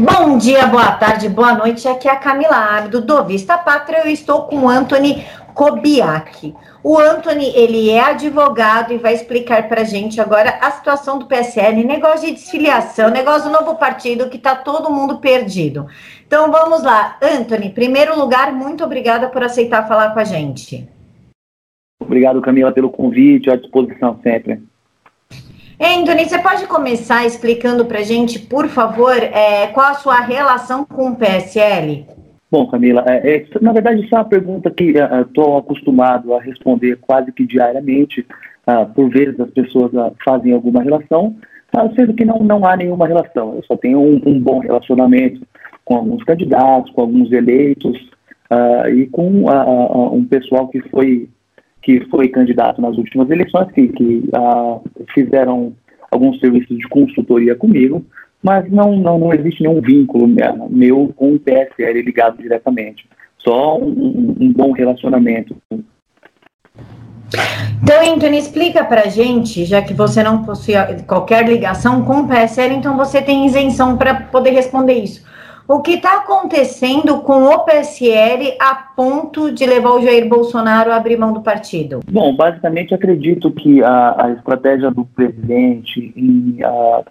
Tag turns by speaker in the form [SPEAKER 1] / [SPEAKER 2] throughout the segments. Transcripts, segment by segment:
[SPEAKER 1] Bom dia, boa tarde, boa noite. Aqui é a Camila Abdo, do Vista Pátria. Eu estou com o Anthony Kobiak. O Anthony, ele é advogado e vai explicar para a gente agora a situação do PSL, negócio de desfiliação, negócio do novo partido que está todo mundo perdido. Então vamos lá. Anthony, primeiro lugar, muito obrigada por aceitar falar com a gente.
[SPEAKER 2] Obrigado, Camila, pelo convite, à disposição sempre.
[SPEAKER 1] Anthony, você pode começar explicando para a gente, por favor, é, qual a sua relação com o PSL?
[SPEAKER 2] Bom, Camila, é, é, na verdade, isso é uma pergunta que estou é, acostumado a responder quase que diariamente. Uh, por vezes as pessoas uh, fazem alguma relação, uh, sendo que não, não há nenhuma relação. Eu só tenho um, um bom relacionamento com alguns candidatos, com alguns eleitos e com um pessoal que foi que foi candidato nas últimas eleições, que, que fizeram alguns serviços de consultoria comigo, mas não, não, não existe nenhum vínculo meu com o PSL ligado diretamente. Só um, um bom relacionamento.
[SPEAKER 1] Então, Anthony, explica pra gente, já que você não possui qualquer ligação com o PSL, então você tem isenção para poder responder isso. O que está acontecendo com o PSL a ponto de levar o Jair Bolsonaro a abrir mão do partido?
[SPEAKER 2] Bom, basicamente acredito que a, a estratégia do presidente em a,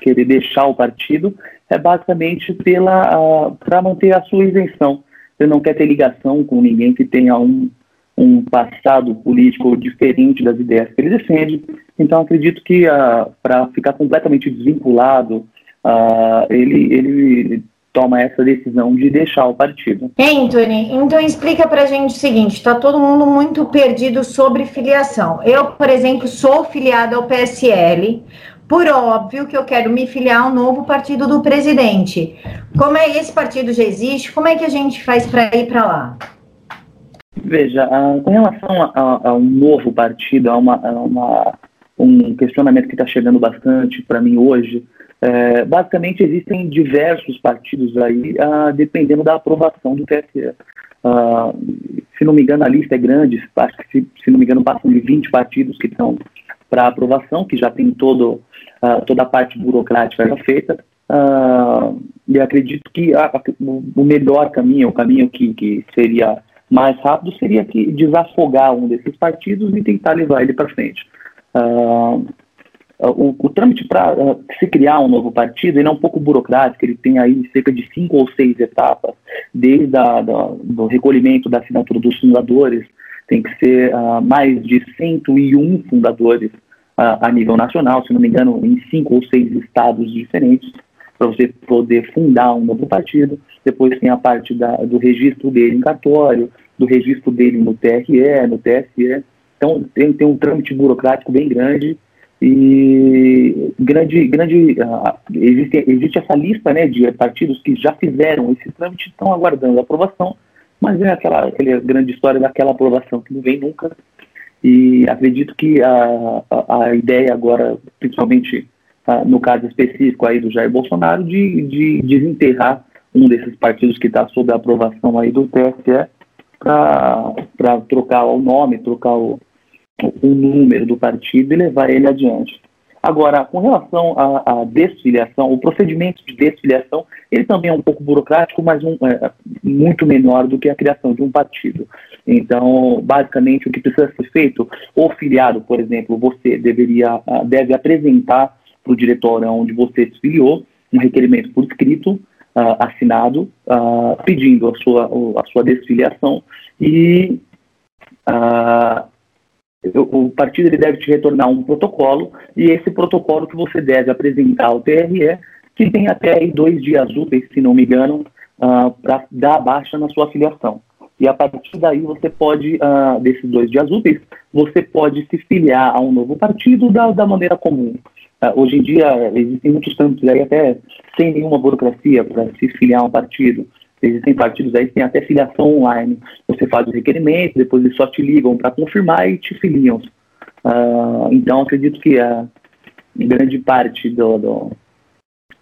[SPEAKER 2] querer deixar o partido é basicamente pela para manter a sua isenção. Ele não quer ter ligação com ninguém que tenha um, um passado político diferente das ideias que ele defende. Então acredito que para ficar completamente desvinculado, ele, ele toma essa decisão de deixar o partido.
[SPEAKER 1] Anthony, então explica pra gente o seguinte, está todo mundo muito perdido sobre filiação. Eu, por exemplo, sou filiada ao PSL, por óbvio que eu quero me filiar ao novo partido do presidente. Como é esse partido já existe? Como é que a gente faz para ir para lá?
[SPEAKER 2] Veja, uh, com relação a, a, a, um novo partido, a, uma, uma, um questionamento que está chegando bastante para mim hoje, é, basicamente existem diversos partidos aí, uh, dependendo da aprovação do TSE. Uh, se não me engano, a lista é grande, acho que se, se não me engano, passam de 20 partidos que estão para aprovação, que já tem todo, uh, toda a parte burocrática já feita. Uh, e acredito que o melhor caminho, o caminho que, que seria mais rápido, seria que desafogar um desses partidos e tentar levar ele para frente. Uh, o, o, trâmite para uh, se criar um novo partido ele é um pouco burocrático, ele tem aí cerca de cinco ou seis etapas, desde a, da, do recolhimento da assinatura dos fundadores, tem que ser uh, mais de 101 fundadores a, a nível nacional, se não me engano, em cinco ou seis estados diferentes, para você poder fundar um novo partido. Depois tem a parte da, do registro dele em cartório, do registro dele no TRE, no TSE. Então tem, tem um trâmite burocrático bem grande e grande, grande uh, existe, existe essa lista né, de partidos que já fizeram esse trâmite estão aguardando a aprovação, mas é aquela, aquela grande história daquela aprovação que não vem nunca. E acredito que a, a, a ideia agora, principalmente uh, no caso específico aí do Jair Bolsonaro, de, de desenterrar um desses partidos que está sob a aprovação aí do TSE para trocar o nome, trocar o, o número do partido e levar ele adiante. Agora, com relação à, à, desfiliação, o procedimento de desfiliação, ele também é um pouco burocrático, mas um, é, muito menor do que a criação de um partido. Então, basicamente, o que precisa ser feito, o filiado, por exemplo, você deveria, ah, deve apresentar para o diretório onde você se filiou um requerimento por escrito, uh, assinado, uh, pedindo a sua, a sua desfiliação e uh, o partido ele deve te retornar um protocolo e esse protocolo que você deve apresentar ao TRE, que tem até dois dias úteis, se não me engano, uh, para dar baixa na sua filiação. E a partir daí você pode, uh, desses dois dias úteis, você pode se filiar a um novo partido da, da maneira comum. Uh, hoje em dia existem muitos campos aí até sem nenhuma burocracia para se filiar a um partido. Existem partidos aí que têm até filiação online. Você faz o requerimento, depois eles só te ligam para confirmar e te filiam. Uh, então, acredito que a grande parte do, do,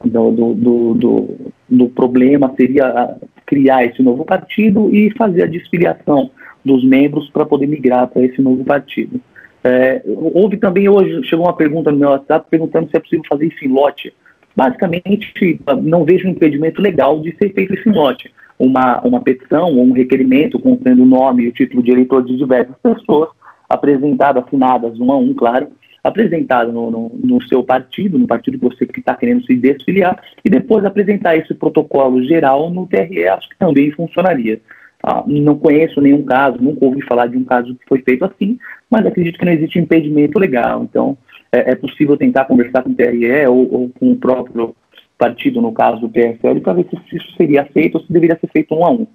[SPEAKER 2] do, do, do, do problema seria criar esse novo partido e fazer a desfiliação dos membros para poder migrar para esse novo partido. É, houve também hoje, chegou uma pergunta no meu WhatsApp perguntando se é possível fazer isso em lote basicamente, não vejo um impedimento legal de ser feito esse mote. Uma, uma petição ou um requerimento contendo o nome e o título de eleitor de diversas pessoas, apresentado, assinadas um a um, claro, apresentado no, no, no, seu partido, no partido que você está querendo se desfiliar, e depois apresentar esse protocolo geral no TRE, acho que também funcionaria. Ah, não conheço nenhum caso, nunca ouvi falar de um caso que foi feito assim, mas acredito que não existe impedimento legal. Então, é, é possível tentar conversar com o TRE ou, ou, com o próprio partido, no caso do PSL, para ver se isso seria feito ou se deveria ser feito um a um.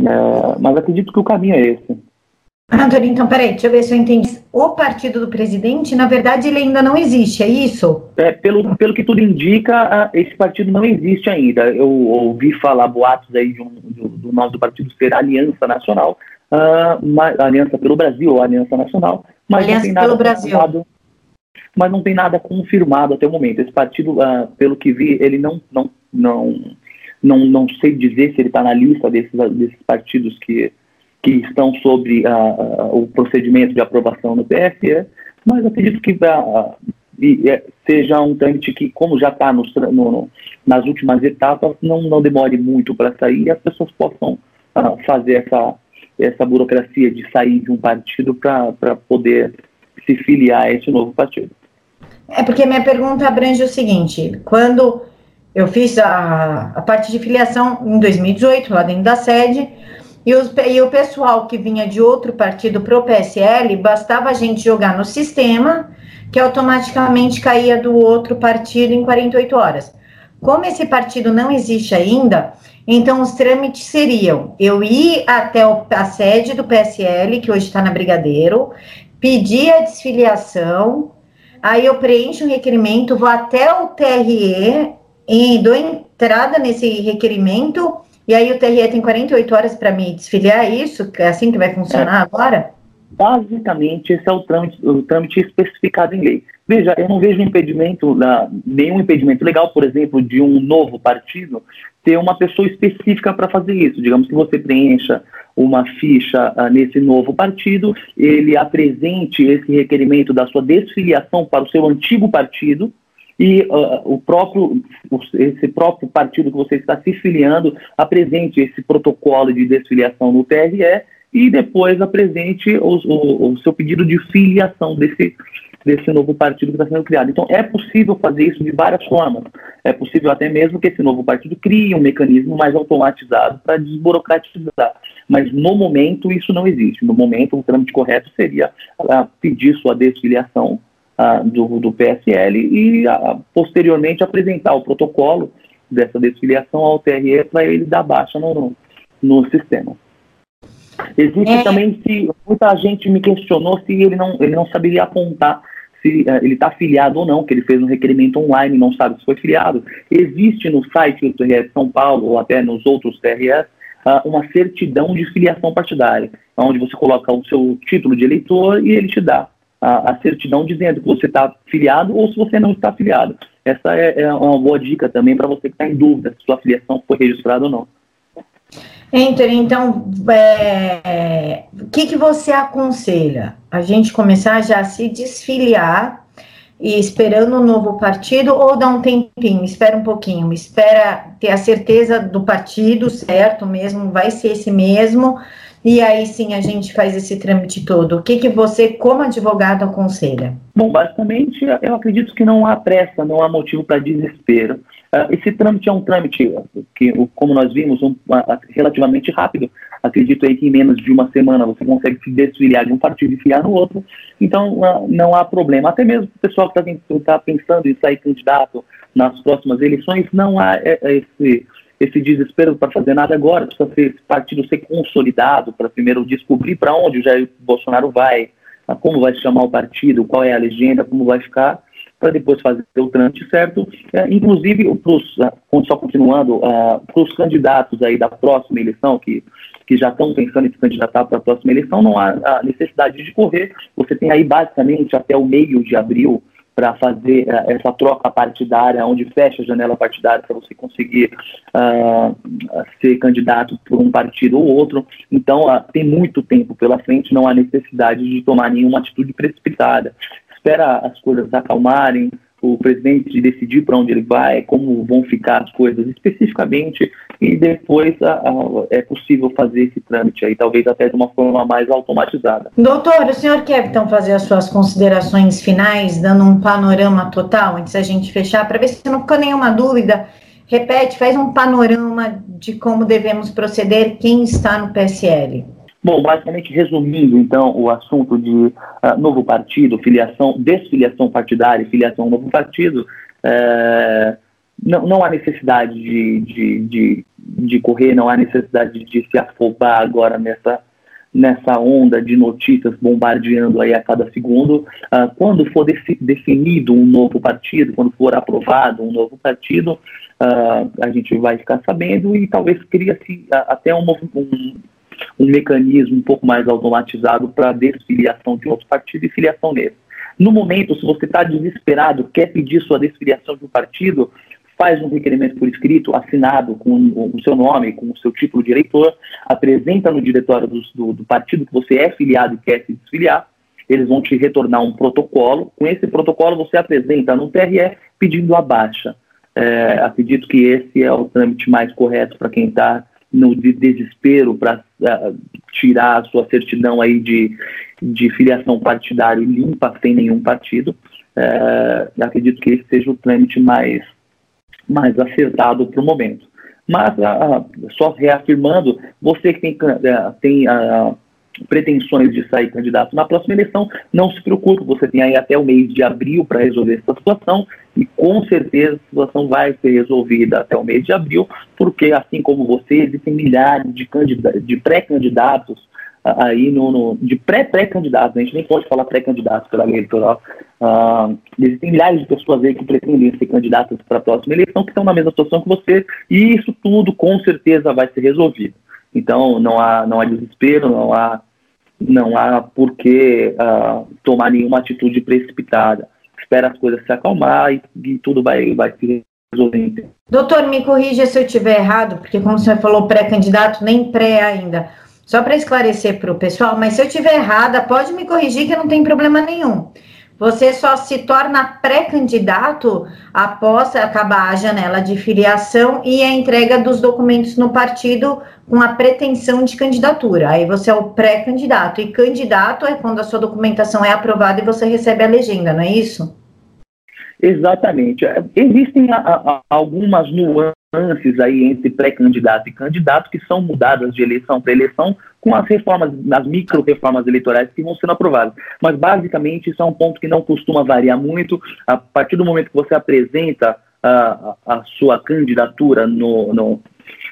[SPEAKER 2] É, mas acredito que o caminho é esse.
[SPEAKER 1] Antônio, então, peraí, deixa eu ver se eu entendi. O partido do presidente, na verdade, ele ainda não existe, é isso?
[SPEAKER 2] É, pelo, pelo que tudo indica, esse partido não existe ainda. Eu ouvi falar boatos aí de um, do, do nome do partido ser Aliança Nacional, uh, Aliança pelo Brasil ou Aliança Nacional, mas Aliança não tem nada pelo Brasil. Mas não tem nada confirmado até o momento. Esse partido, uh, pelo que vi, ele não, não, não, não, não sei dizer se ele está na lista desses, desses partidos que que estão sobre uh, uh, o procedimento de aprovação no TSE, mas acredito que uh, seja um trâmite que, como já está no, nas últimas etapas, não, não demore muito para sair e as pessoas possam fazer essa, essa burocracia de sair de um partido para poder se filiar a esse novo partido.
[SPEAKER 1] É porque minha pergunta abrange o seguinte: quando eu fiz a, a parte de filiação em 2018, lá dentro da sede, e, e o pessoal que vinha de outro partido para o PSL, bastava a gente jogar no sistema, que automaticamente caía do outro partido em 48 horas. Como esse partido não existe ainda, então os trâmites seriam eu ir até o, a sede do PSL, que hoje está na Brigadeiro, pedir a desfiliação, aí eu preencho um requerimento, vou até o TRE e dou entrada nesse requerimento e aí o TRE tem 48 horas para me desfiliar é isso? É assim que vai funcionar é. agora?
[SPEAKER 2] Basicamente, esse é o trâmite, o trâmite especificado em lei. Veja, eu não vejo impedimento, nenhum impedimento legal, por exemplo, de um novo partido ter uma pessoa específica para fazer isso. Digamos que você preencha uma ficha uh, nesse novo partido, ele apresente esse requerimento da sua desfiliação para o seu antigo partido, e uh, o próprio, esse próprio partido que você está se filiando apresente esse protocolo de desfiliação no TRE e depois apresente o, o, o seu pedido de filiação desse, desse novo partido que está sendo criado. Então, é possível fazer isso de várias formas. É possível até mesmo que esse novo partido crie um mecanismo mais automatizado para desburocratizar. Mas, no momento, isso não existe. No momento, o trâmite correto seria uh, pedir sua desfiliação do, do, PSL e posteriormente apresentar o protocolo dessa desfiliação ao TRE para ele dar baixa no, no, sistema. Existe é. também se muita gente me questionou se ele não, ele não saberia apontar se uh, ele está filiado ou não, que ele fez um requerimento online e não sabe se foi filiado. Existe no site do TRE de São Paulo ou até nos outros TREs uh, uma certidão de filiação partidária, onde você coloca o seu título de eleitor e ele te dá a, a certidão dizendo que você está filiado ou se você não está filiado. Essa é, é uma boa dica também para você que está em dúvida se sua filiação foi registrada ou não.
[SPEAKER 1] Enter, então, é, o que, que você aconselha? A gente começar já a se desfiliar e esperando um novo partido ou dar um tempinho, espera um pouquinho, espera ter a certeza do partido certo mesmo, vai ser esse mesmo, e aí sim a gente faz esse trâmite todo. O que, que você, como advogado, aconselha?
[SPEAKER 2] Bom, basicamente, eu acredito que não há pressa, não há motivo para desespero. Uh, esse trâmite é um trâmite que, como nós vimos, um, uh, relativamente rápido. Acredito aí que em menos de uma semana você consegue se desfiliar de um partido e filiar no outro. Então, não há problema. Até mesmo o pessoal que está tá pensando em sair candidato nas próximas eleições, não há é, é esse esse desespero para fazer nada agora, precisa ser, esse partido ser consolidado para primeiro descobrir para onde o Jair Bolsonaro vai, como vai se chamar o partido, qual é a legenda, como vai ficar, para depois fazer o trâmite certo. É, inclusive, pros, ah, só continuando, uh, para os candidatos aí da próxima eleição, que, que já estão pensando em se candidatar para a próxima eleição, não há necessidade de correr. Você tem aí basicamente até o meio de abril para fazer uh, essa troca partidária, onde fecha a janela partidária para você conseguir uh, ser candidato por um partido ou outro. Então, uh, tem muito tempo pela frente, não há necessidade de tomar nenhuma atitude precipitada. Espera as coisas acalmarem, o presidente decidir para onde ele vai, como vão ficar as coisas especificamente, e depois a, a, é possível fazer esse trâmite aí, talvez até de uma forma mais automatizada.
[SPEAKER 1] Doutor, o senhor quer então fazer as suas considerações finais, dando um panorama total, antes da gente fechar, para ver se não ficou nenhuma dúvida. Repete, faz um panorama de como devemos proceder, quem está no PSL.
[SPEAKER 2] Bom, basicamente resumindo, então, o assunto de uh, novo partido, filiação, desfiliação partidária filiação novo partido, uh, não, não há necessidade de, de, de, de, correr, não há necessidade de se afobar agora nessa, nessa onda de notícias bombardeando aí a cada segundo. Uh, quando for definido um novo partido, quando for aprovado um novo partido, uh, a gente vai ficar sabendo e talvez cria-se até um, um um mecanismo um pouco mais automatizado para desfiliação de outro partido e filiação nele. No momento, se você está desesperado, quer pedir sua desfiliação de um partido, faz um requerimento por escrito, assinado com o seu nome, com o seu título de eleitor, apresenta no diretório do, do, do partido que você é filiado e quer se desfiliar, eles vão te retornar um protocolo. Com esse protocolo, você apresenta no TRE pedindo a baixa. É, acredito que esse é o trâmite mais correto para quem está no de desespero para uh, tirar a sua certidão aí de, de filiação partidária limpa, sem nenhum partido. Uh, acredito que esse seja o trâmite mais, mais acertado para o momento. Mas, uh, só reafirmando, você que tem, tem pretensões de sair candidato na próxima eleição, não se preocupe, você tem aí até o mês de abril para resolver essa situação e com certeza a situação vai ser resolvida até o mês de abril, porque assim como você, existem milhares de, de pré-candidatos aí no, no de pré-pré-candidatos, a gente nem pode falar pré-candidatos pela lei eleitoral, uh, existem milhares de pessoas aí que pretendem ser candidatas para a próxima eleição que estão na mesma situação que você e isso tudo com certeza vai ser resolvido. Então não há, não há desespero, não há não há por que uh, tomar nenhuma atitude precipitada. Espera as coisas se acalmar e, e tudo vai, vai se resolver.
[SPEAKER 1] Doutor, me corrija se eu estiver errado, porque como você falou pré-candidato, nem pré ainda. Só para esclarecer para o pessoal, mas se eu estiver errada, pode me corrigir que não tem problema nenhum. Você só se torna pré-candidato após acabar a janela de filiação e a entrega dos documentos no partido com a pretensão de candidatura. Aí você é o pré-candidato. E candidato é quando a sua documentação é aprovada e você recebe a legenda, não é isso?
[SPEAKER 2] Exatamente. É, existem a, a, algumas nuances aí entre pré-candidato e candidato que são mudadas de eleição para eleição com as reformas, as micro-reformas eleitorais que vão sendo aprovadas. Mas, basicamente, isso é um ponto que não costuma variar muito. A partir do momento que você apresenta a, a sua candidatura no, no,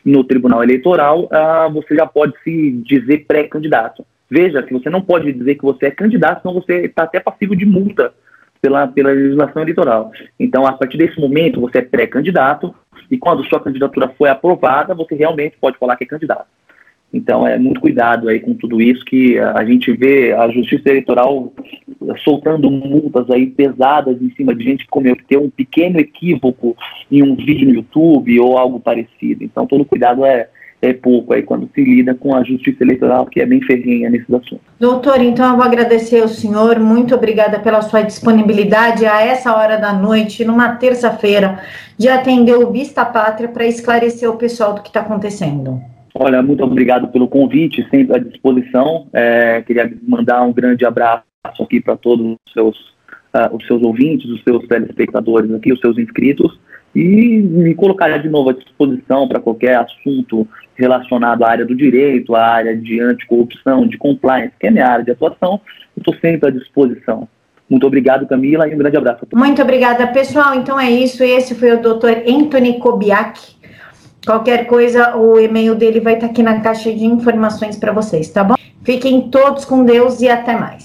[SPEAKER 2] no Tribunal Eleitoral, você já pode se dizer pré-candidato. Veja que você não pode dizer que você é candidato, senão você está até passivo de multa pela, pela legislação eleitoral. Então, a partir desse momento, você é pré-candidato, e quando sua candidatura foi aprovada, você realmente pode falar que é candidato. Então, é muito cuidado aí com tudo isso, que a gente vê a justiça eleitoral soltando multas aí pesadas em cima de gente que cometeu um pequeno equívoco em um vídeo no YouTube ou algo parecido. Então, todo cuidado é, é pouco aí quando se lida com a justiça eleitoral, que é bem ferrenha nesses assuntos.
[SPEAKER 1] Doutor, então eu vou agradecer ao senhor, muito obrigada pela sua disponibilidade a essa hora da noite, numa terça-feira, de atender o Vista Pátria para esclarecer o pessoal do que está acontecendo.
[SPEAKER 2] Olha, muito obrigado pelo convite, sempre à disposição. É, queria mandar um grande abraço aqui para todos os seus, uh, os seus ouvintes, os seus telespectadores aqui, os seus inscritos e me colocar de novo à disposição para qualquer assunto relacionado à área do direito, à área de anticorrupção, de compliance, que é minha área de atuação, estou sempre à disposição. Muito obrigado, Camila, e um grande abraço.
[SPEAKER 1] Muito obrigada, pessoal. Então é isso. Esse foi o Dr. Anthony Kobiak. Qualquer coisa, o e-mail dele vai estar aqui na caixa de informações para vocês, tá bom? Fiquem todos com Deus e até mais.